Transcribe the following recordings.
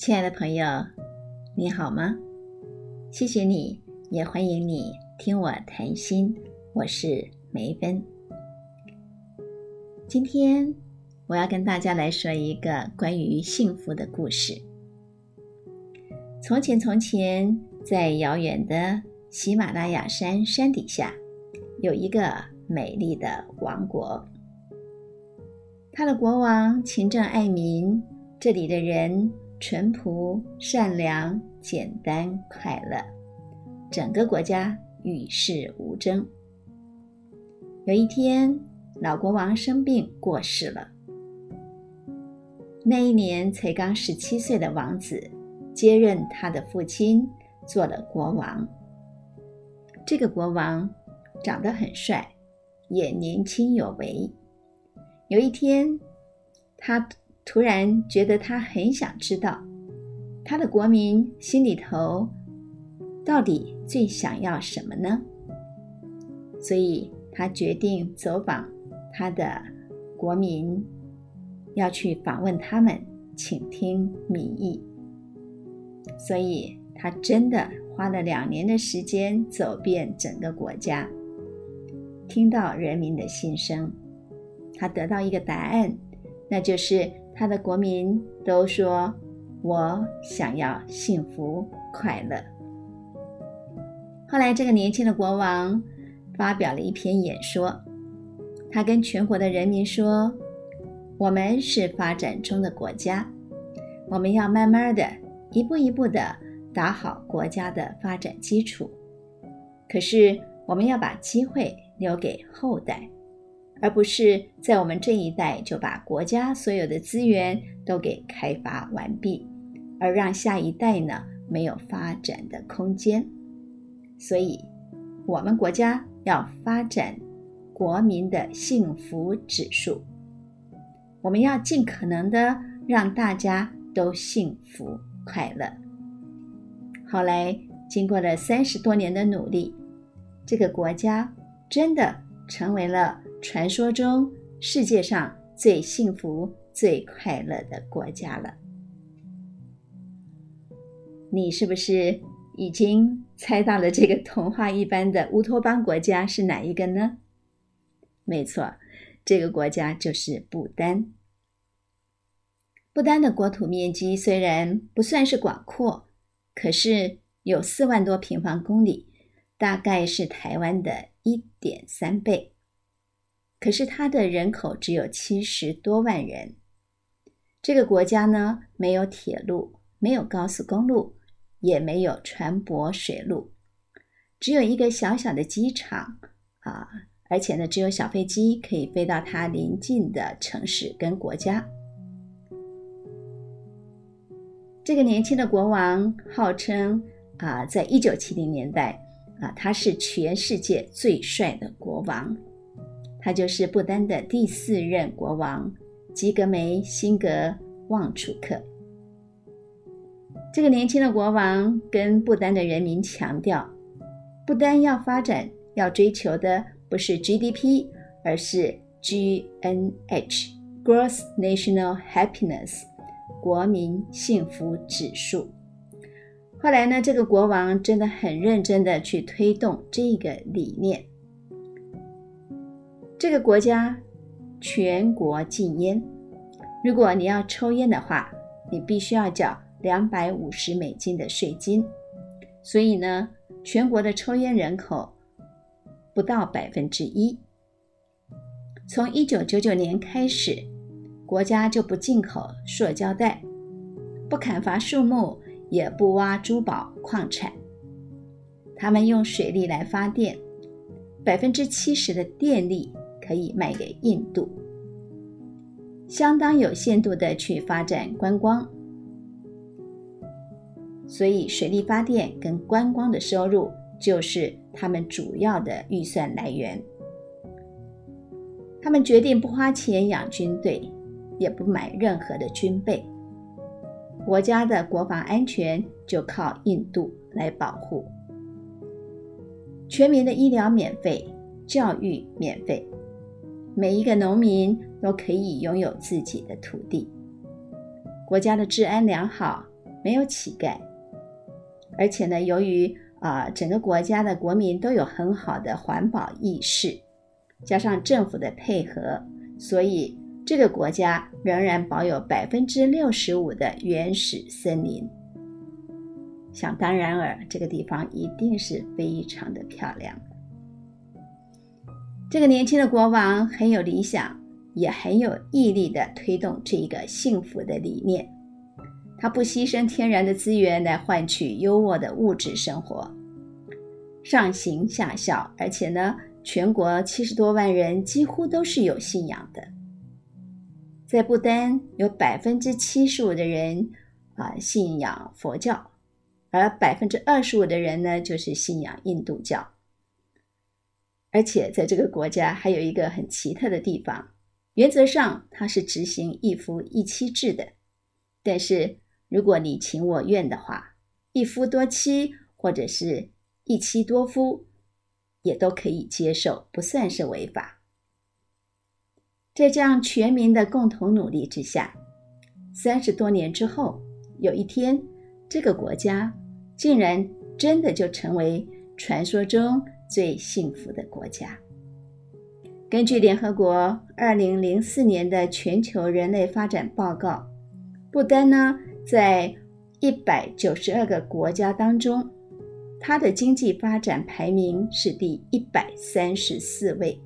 亲爱的朋友，你好吗？谢谢你，也欢迎你听我谈心。我是梅芬。今天我要跟大家来说一个关于幸福的故事。从前，从前，在遥远的喜马拉雅山山底下，有一个美丽的王国。他的国王勤政爱民，这里的人。淳朴、善良、简单、快乐，整个国家与世无争。有一天，老国王生病过世了。那一年，才刚十七岁的王子接任他的父亲，做了国王。这个国王长得很帅，也年轻有为。有一天，他。突然觉得他很想知道，他的国民心里头到底最想要什么呢？所以他决定走访他的国民，要去访问他们，倾听民意。所以他真的花了两年的时间，走遍整个国家，听到人民的心声。他得到一个答案，那就是。他的国民都说：“我想要幸福快乐。”后来，这个年轻的国王发表了一篇演说，他跟全国的人民说：“我们是发展中的国家，我们要慢慢的、一步一步的打好国家的发展基础。可是，我们要把机会留给后代。”而不是在我们这一代就把国家所有的资源都给开发完毕，而让下一代呢没有发展的空间。所以，我们国家要发展国民的幸福指数，我们要尽可能的让大家都幸福快乐。后来，经过了三十多年的努力，这个国家真的成为了。传说中世界上最幸福、最快乐的国家了，你是不是已经猜到了这个童话一般的乌托邦国家是哪一个呢？没错，这个国家就是不丹。不丹的国土面积虽然不算是广阔，可是有四万多平方公里，大概是台湾的一点三倍。可是它的人口只有七十多万人，这个国家呢没有铁路，没有高速公路，也没有船舶水路，只有一个小小的机场啊，而且呢只有小飞机可以飞到它邻近的城市跟国家。这个年轻的国王号称啊，在一九七零年代啊，他是全世界最帅的国王。他就是不丹的第四任国王吉格梅辛格旺楚克。这个年轻的国王跟不丹的人民强调，不丹要发展要追求的不是 GDP，而是 GNH（Gross National Happiness，国民幸福指数）。后来呢，这个国王真的很认真的去推动这个理念。这个国家全国禁烟，如果你要抽烟的话，你必须要缴两百五十美金的税金。所以呢，全国的抽烟人口不到百分之一。从一九九九年开始，国家就不进口塑胶袋，不砍伐树木，也不挖珠宝矿产，他们用水力来发电，百分之七十的电力。可以卖给印度，相当有限度的去发展观光，所以水力发电跟观光的收入就是他们主要的预算来源。他们决定不花钱养军队，也不买任何的军备，国家的国防安全就靠印度来保护，全民的医疗免费，教育免费。每一个农民都可以拥有自己的土地，国家的治安良好，没有乞丐，而且呢，由于啊整个国家的国民都有很好的环保意识，加上政府的配合，所以这个国家仍然保有百分之六十五的原始森林。想当然尔，这个地方一定是非常的漂亮。这个年轻的国王很有理想，也很有毅力的推动这一个幸福的理念。他不牺牲天然的资源来换取优渥的物质生活，上行下效，而且呢，全国七十多万人几乎都是有信仰的。在不丹，有百分之七十五的人啊信仰佛教。而百分之二十五的人呢，就是信仰印度教。而且在这个国家还有一个很奇特的地方，原则上它是执行一夫一妻制的，但是如果你情我愿的话，一夫多妻或者是一妻多夫，也都可以接受，不算是违法。在这样全民的共同努力之下，三十多年之后，有一天，这个国家。竟然真的就成为传说中最幸福的国家。根据联合国二零零四年的全球人类发展报告，不丹呢在一百九十二个国家当中，它的经济发展排名是第一百三十四位，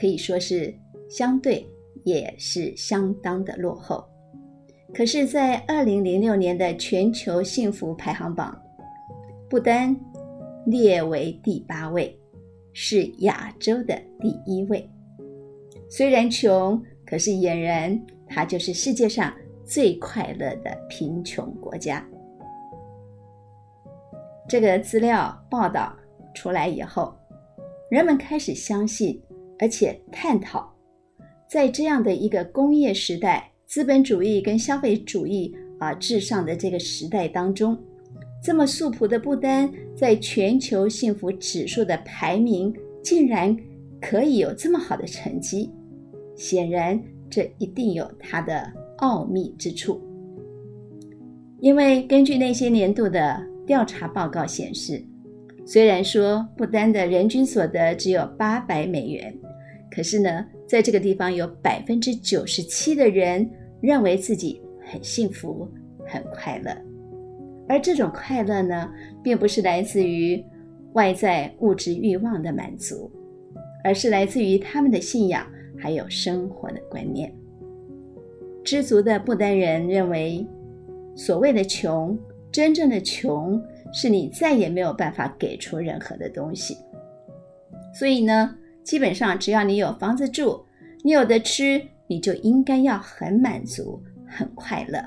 可以说是相对也是相当的落后。可是，在二零零六年的全球幸福排行榜，不丹列为第八位，是亚洲的第一位。虽然穷，可是俨然它就是世界上最快乐的贫穷国家。这个资料报道出来以后，人们开始相信，而且探讨，在这样的一个工业时代。资本主义跟消费主义啊至上的这个时代当中，这么素朴的不丹，在全球幸福指数的排名竟然可以有这么好的成绩，显然这一定有它的奥秘之处。因为根据那些年度的调查报告显示，虽然说不丹的人均所得只有八百美元。可是呢，在这个地方有百分之九十七的人认为自己很幸福、很快乐，而这种快乐呢，并不是来自于外在物质欲望的满足，而是来自于他们的信仰还有生活的观念。知足的不丹人认为，所谓的穷，真正的穷是你再也没有办法给出任何的东西，所以呢。基本上，只要你有房子住，你有的吃，你就应该要很满足、很快乐。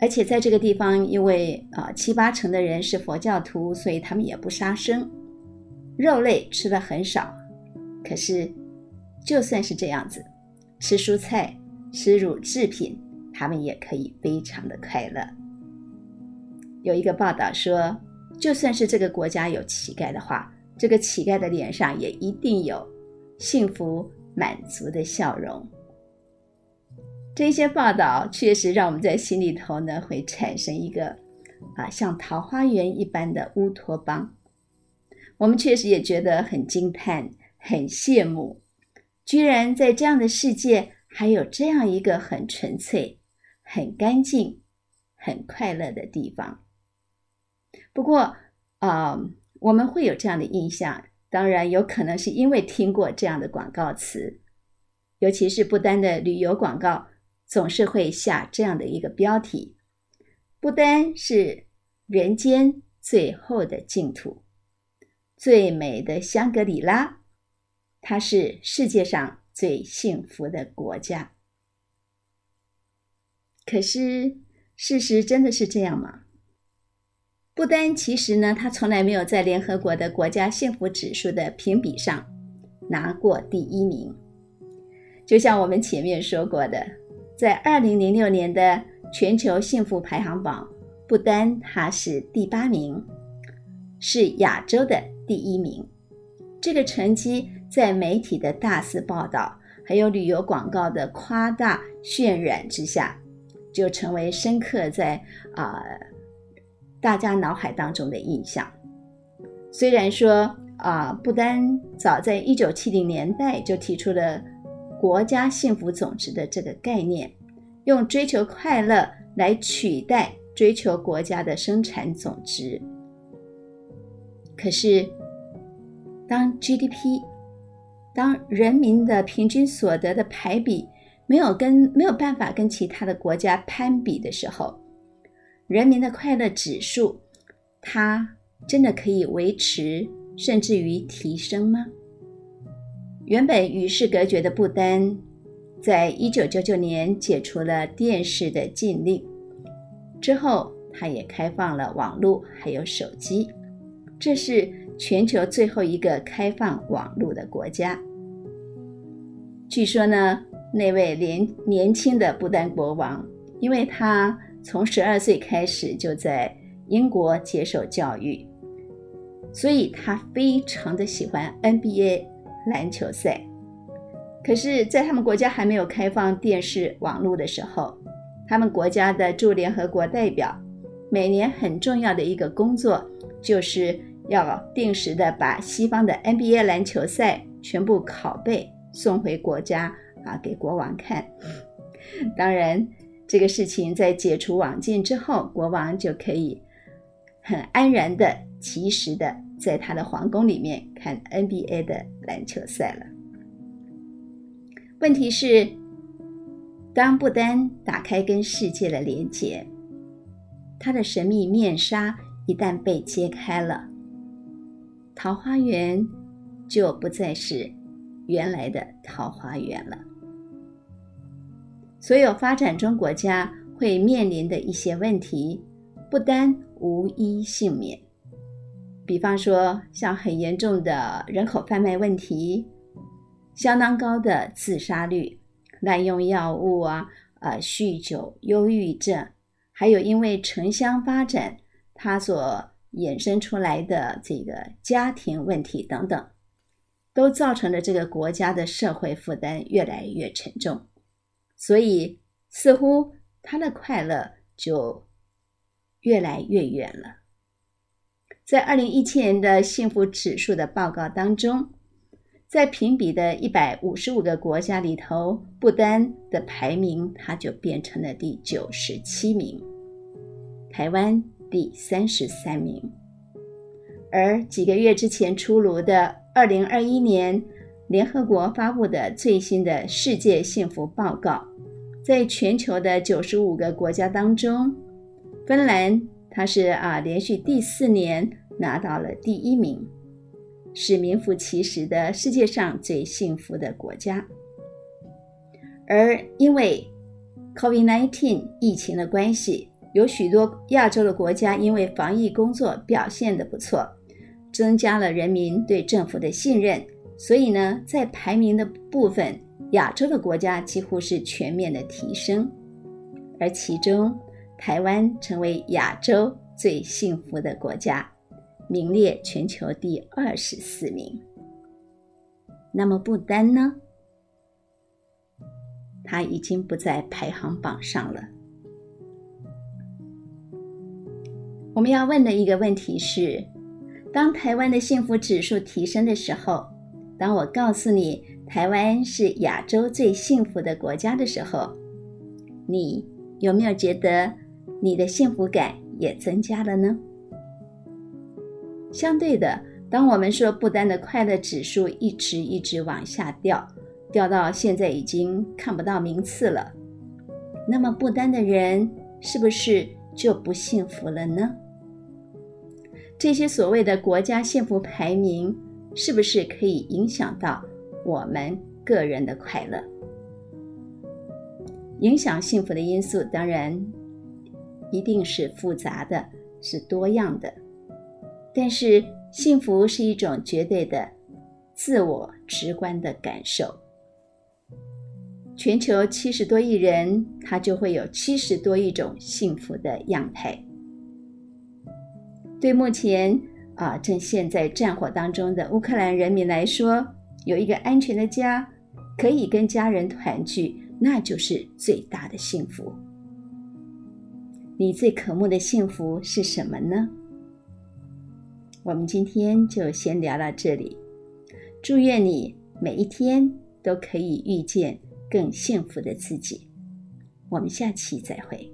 而且在这个地方，因为啊七八成的人是佛教徒，所以他们也不杀生，肉类吃的很少。可是，就算是这样子，吃蔬菜、吃乳制品，他们也可以非常的快乐。有一个报道说，就算是这个国家有乞丐的话，这个乞丐的脸上也一定有幸福满足的笑容。这些报道确实让我们在心里头呢，会产生一个啊，像桃花源一般的乌托邦。我们确实也觉得很惊叹、很羡慕，居然在这样的世界还有这样一个很纯粹、很干净、很快乐的地方。不过啊。我们会有这样的印象，当然有可能是因为听过这样的广告词，尤其是不丹的旅游广告，总是会下这样的一个标题：不丹是人间最后的净土，最美的香格里拉，它是世界上最幸福的国家。可是，事实真的是这样吗？不丹其实呢，他从来没有在联合国的国家幸福指数的评比上拿过第一名。就像我们前面说过的，在二零零六年的全球幸福排行榜，不丹它是第八名，是亚洲的第一名。这个成绩在媒体的大肆报道，还有旅游广告的夸大渲染之下，就成为深刻在啊大家脑海当中的印象。虽然说啊，不丹早在一九七零年代就提出了国家幸福总值的这个概念，用追求快乐来取代追求国家的生产总值。可是，当 GDP 当人民的平均所得的排比没有跟没有办法跟其他的国家攀比的时候，人民的快乐指数，它真的可以维持甚至于提升吗？原本与世隔绝的不丹，在一九九九年解除了电视的禁令之后，它也开放了网络还有手机，这是全球最后一个开放网络的国家。据说呢，那位年年轻的不丹国王，因为他从十二岁开始就在英国接受教育，所以他非常的喜欢 NBA 篮球赛。可是，在他们国家还没有开放电视网络的时候，他们国家的驻联合国代表每年很重要的一个工作，就是要定时的把西方的 NBA 篮球赛全部拷贝。送回国家啊，给国王看。当然，这个事情在解除网禁之后，国王就可以很安然的、及时的在他的皇宫里面看 NBA 的篮球赛了。问题是，当不丹打开跟世界的连接，他的神秘面纱一旦被揭开了，桃花源就不再是。原来的桃花源了。所有发展中国家会面临的一些问题，不单无一幸免。比方说，像很严重的人口贩卖问题，相当高的自杀率，滥用药物啊，呃，酗酒、忧郁症，还有因为城乡发展它所衍生出来的这个家庭问题等等。都造成了这个国家的社会负担越来越沉重，所以似乎他的快乐就越来越远了。在二零一七年的幸福指数的报告当中，在评比的一百五十五个国家里头，不丹的排名它就变成了第九十七名，台湾第三十三名，而几个月之前出炉的。二零二一年，联合国发布的最新的世界幸福报告，在全球的九十五个国家当中，芬兰它是啊连续第四年拿到了第一名，是名副其实的世界上最幸福的国家。而因为 COVID-19 疫情的关系，有许多亚洲的国家因为防疫工作表现的不错。增加了人民对政府的信任，所以呢，在排名的部分，亚洲的国家几乎是全面的提升，而其中台湾成为亚洲最幸福的国家，名列全球第二十四名。那么不丹呢？它已经不在排行榜上了。我们要问的一个问题是。当台湾的幸福指数提升的时候，当我告诉你台湾是亚洲最幸福的国家的时候，你有没有觉得你的幸福感也增加了呢？相对的，当我们说不丹的快乐指数一直一直往下掉，掉到现在已经看不到名次了，那么不丹的人是不是就不幸福了呢？这些所谓的国家幸福排名，是不是可以影响到我们个人的快乐？影响幸福的因素当然一定是复杂的，是多样的。但是幸福是一种绝对的、自我直观的感受。全球七十多亿人，他就会有七十多亿种幸福的样态。对目前啊正陷在战火当中的乌克兰人民来说，有一个安全的家，可以跟家人团聚，那就是最大的幸福。你最渴慕的幸福是什么呢？我们今天就先聊到这里。祝愿你每一天都可以遇见更幸福的自己。我们下期再会。